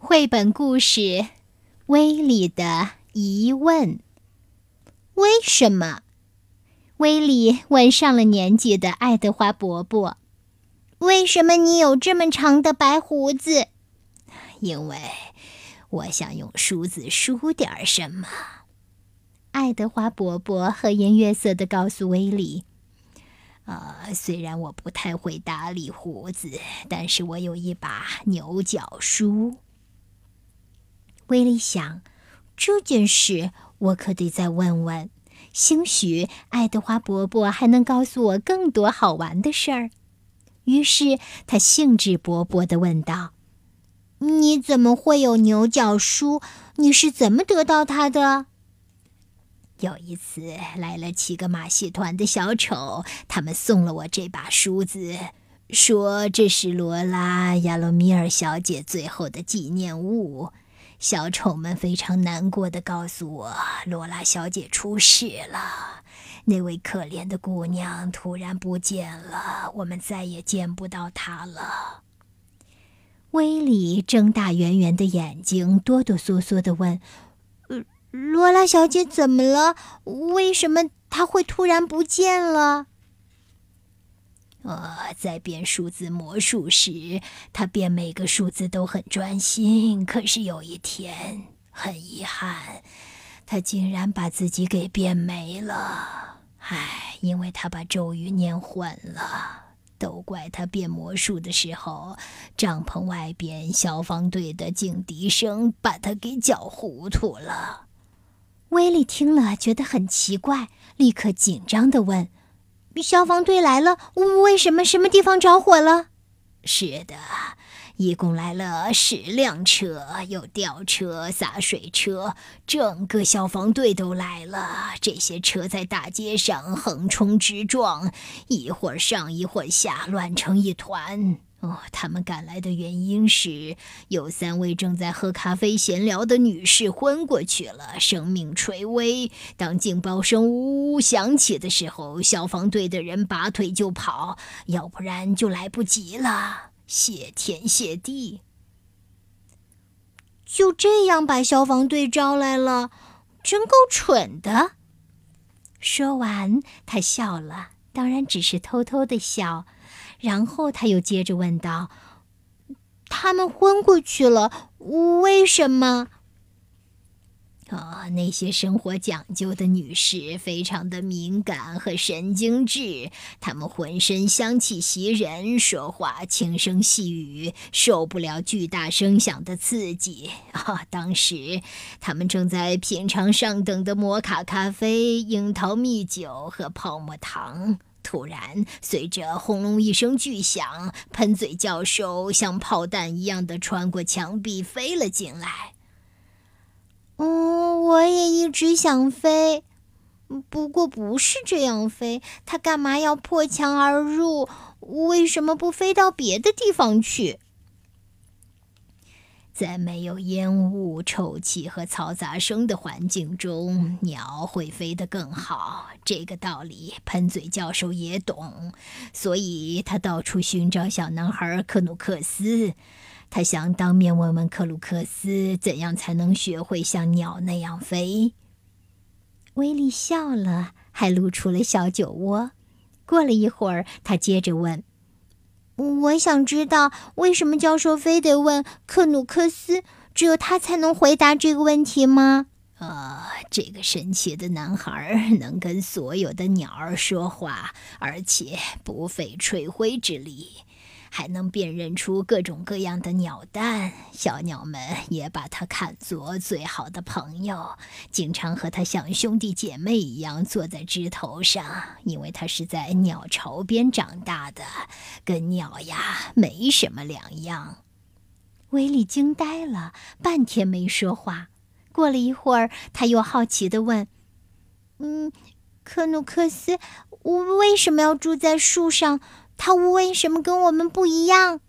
绘本故事《威利的疑问》。为什么？威利问上了年纪的爱德华伯伯：“为什么你有这么长的白胡子？”因为我想用梳子梳点什么。爱德华伯伯和颜悦色的告诉威利：“呃，虽然我不太会打理胡子，但是我有一把牛角梳。”威利想，这件事我可得再问问，兴许爱德华伯伯还能告诉我更多好玩的事儿。于是他兴致勃勃地问道：“你怎么会有牛角梳？你是怎么得到它的？”有一次来了七个马戏团的小丑，他们送了我这把梳子，说这是罗拉·亚罗米尔小姐最后的纪念物。小丑们非常难过的告诉我，罗拉小姐出事了，那位可怜的姑娘突然不见了，我们再也见不到她了。威利睁大圆圆的眼睛，哆哆嗦嗦的问：“，罗拉小姐怎么了？为什么她会突然不见了？”呃，在变数字魔术时，他变每个数字都很专心。可是有一天，很遗憾，他竟然把自己给变没了。唉，因为他把咒语念混了。都怪他变魔术的时候，帐篷外边消防队的警笛声把他给搅糊涂了。威利听了觉得很奇怪，立刻紧张的问。消防队来了，为什么？什么地方着火了？是的，一共来了十辆车，有吊车、洒水车，整个消防队都来了。这些车在大街上横冲直撞，一会儿上一会儿下，乱成一团。哦，他们赶来的原因是有三位正在喝咖啡闲聊的女士昏过去了，生命垂危。当警报声呜呜响起的时候，消防队的人拔腿就跑，要不然就来不及了。谢天谢地，就这样把消防队招来了，真够蠢的。说完，他笑了，当然只是偷偷的笑。然后他又接着问道：“他们昏过去了，为什么？”啊，那些生活讲究的女士非常的敏感和神经质，她们浑身香气袭人，说话轻声细语，受不了巨大声响的刺激。啊，当时她们正在品尝上等的摩卡咖啡、樱桃蜜酒和泡沫糖。突然，随着轰隆一声巨响，喷嘴教授像炮弹一样的穿过墙壁飞了进来。嗯，我也一直想飞，不过不是这样飞。他干嘛要破墙而入？为什么不飞到别的地方去？在没有烟雾、臭气和嘈杂声的环境中，鸟会飞得更好。这个道理，喷嘴教授也懂，所以他到处寻找小男孩克努克斯。他想当面问问克鲁克斯，怎样才能学会像鸟那样飞。威利笑了，还露出了小酒窝。过了一会儿，他接着问。我想知道为什么教授非得问克努克斯，只有他才能回答这个问题吗？呃，这个神奇的男孩能跟所有的鸟儿说话，而且不费吹灰之力。还能辨认出各种各样的鸟蛋，小鸟们也把它看作最好的朋友，经常和它像兄弟姐妹一样坐在枝头上，因为它是在鸟巢边长大的，跟鸟呀没什么两样。威利惊呆了，半天没说话。过了一会儿，他又好奇地问：“嗯，克努克斯，我为什么要住在树上？”他为什么跟我们不一样？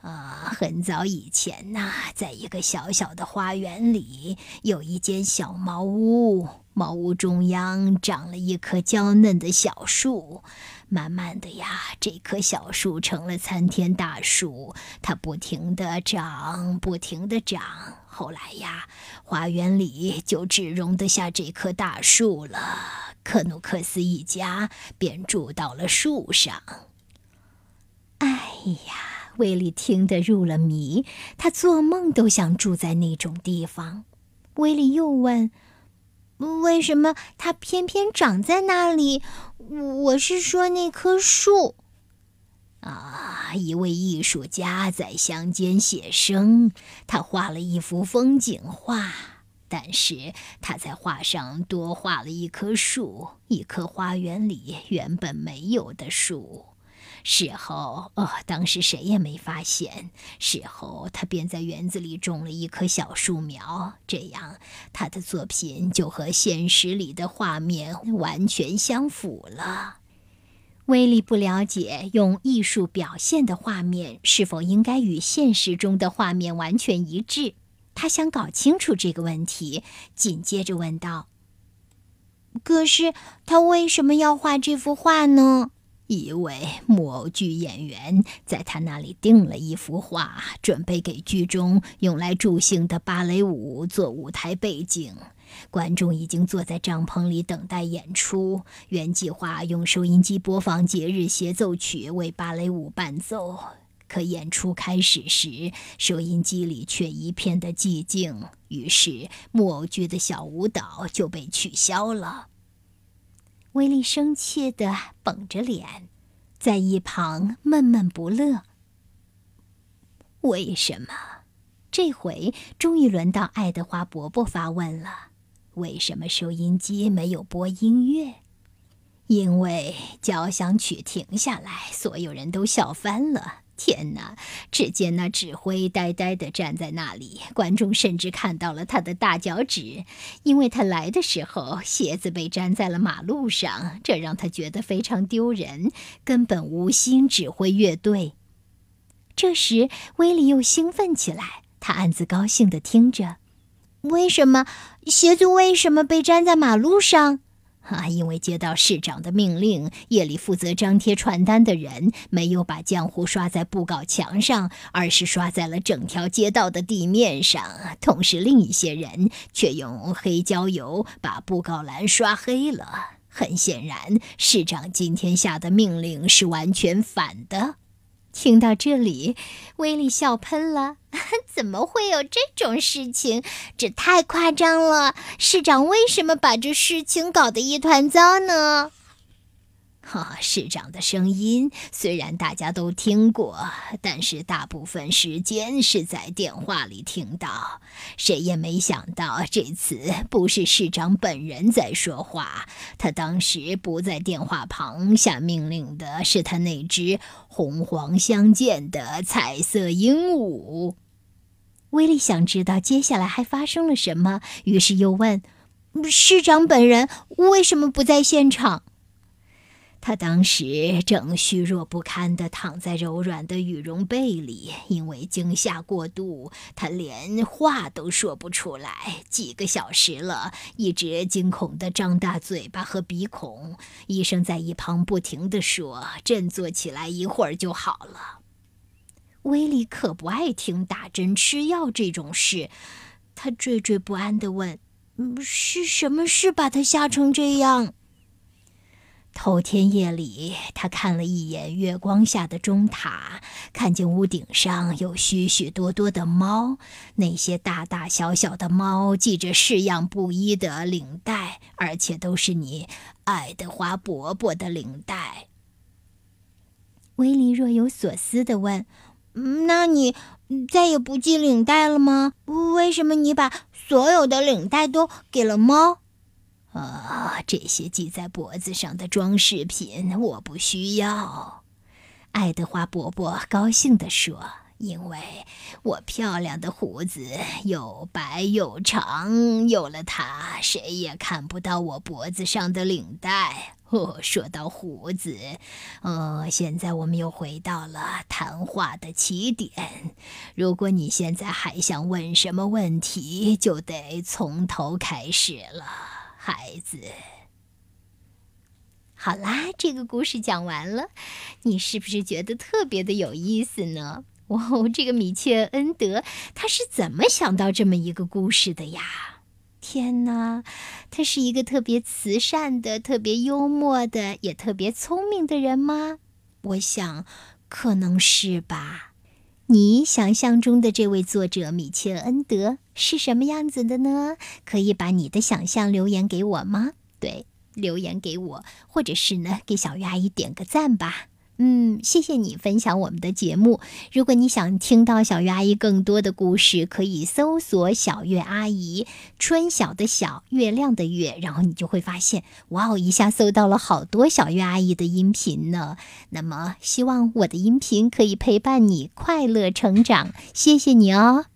啊，很早以前呐，在一个小小的花园里，有一间小茅屋。茅屋中央长了一棵娇嫩的小树，慢慢的呀，这棵小树成了参天大树，它不停的长，不停的长。后来呀，花园里就只容得下这棵大树了。克努克斯一家便住到了树上。哎呀，威利听得入了迷，他做梦都想住在那种地方。威利又问。为什么它偏偏长在那里？我是说那棵树。啊，一位艺术家在乡间写生，他画了一幅风景画，但是他在画上多画了一棵树，一棵花园里原本没有的树。事后，哦，当时谁也没发现。事后，他便在园子里种了一棵小树苗，这样他的作品就和现实里的画面完全相符了。威利不了解用艺术表现的画面是否应该与现实中的画面完全一致，他想搞清楚这个问题，紧接着问道：“可是他为什么要画这幅画呢？”一位木偶剧演员在他那里订了一幅画，准备给剧中用来助兴的芭蕾舞做舞台背景。观众已经坐在帐篷里等待演出。原计划用收音机播放节日协奏曲为芭蕾舞伴奏，可演出开始时，收音机里却一片的寂静。于是木偶剧的小舞蹈就被取消了。威利生气的绷着脸，在一旁闷闷不乐。为什么？这回终于轮到爱德华伯伯发问了：为什么收音机没有播音乐？因为交响曲停下来，所有人都笑翻了。天哪！只见那指挥呆呆地站在那里，观众甚至看到了他的大脚趾，因为他来的时候鞋子被粘在了马路上，这让他觉得非常丢人，根本无心指挥乐队。这时，威利又兴奋起来，他暗自高兴地听着：“为什么鞋子为什么被粘在马路上？”啊！因为接到市长的命令，夜里负责张贴传单的人没有把浆糊刷在布告墙上，而是刷在了整条街道的地面上。同时，另一些人却用黑椒油把布告栏刷黑了。很显然，市长今天下的命令是完全反的。听到这里，威利笑喷了。怎么会有这种事情？这太夸张了！市长为什么把这事情搞得一团糟呢？哈，市长的声音虽然大家都听过，但是大部分时间是在电话里听到。谁也没想到这次不是市长本人在说话，他当时不在电话旁下命令的是他那只红黄相间的彩色鹦鹉。威利想知道接下来还发生了什么，于是又问：“市长本人为什么不在现场？”他当时正虚弱不堪地躺在柔软的羽绒被里，因为惊吓过度，他连话都说不出来。几个小时了，一直惊恐地张大嘴巴和鼻孔。医生在一旁不停地说：“振作起来，一会儿就好了。”威利可不爱听打针吃药这种事，他惴惴不安地问：“是什么事把他吓成这样？”头天夜里，他看了一眼月光下的钟塔，看见屋顶上有许许多多的猫，那些大大小小的猫系着式样不一的领带，而且都是你爱德华伯伯的领带。威利若有所思地问：“那你再也不系领带了吗？为什么你把所有的领带都给了猫？”啊，这些系在脖子上的装饰品我不需要。”爱德华伯伯高兴地说，“因为我漂亮的胡子又白又长，有了它，谁也看不到我脖子上的领带。”哦，说到胡子，呃，现在我们又回到了谈话的起点。如果你现在还想问什么问题，就得从头开始了。孩子。好啦，这个故事讲完了，你是不是觉得特别的有意思呢？哦，这个米切恩德他是怎么想到这么一个故事的呀？天哪，他是一个特别慈善的、特别幽默的、也特别聪明的人吗？我想，可能是吧。你想象中的这位作者米切恩德是什么样子的呢？可以把你的想象留言给我吗？对。留言给我，或者是呢，给小鱼阿姨点个赞吧。嗯，谢谢你分享我们的节目。如果你想听到小月阿姨更多的故事，可以搜索“小月阿姨”，春晓的晓，月亮的月，然后你就会发现，哇哦，一下搜到了好多小月阿姨的音频呢。那么，希望我的音频可以陪伴你快乐成长。谢谢你哦。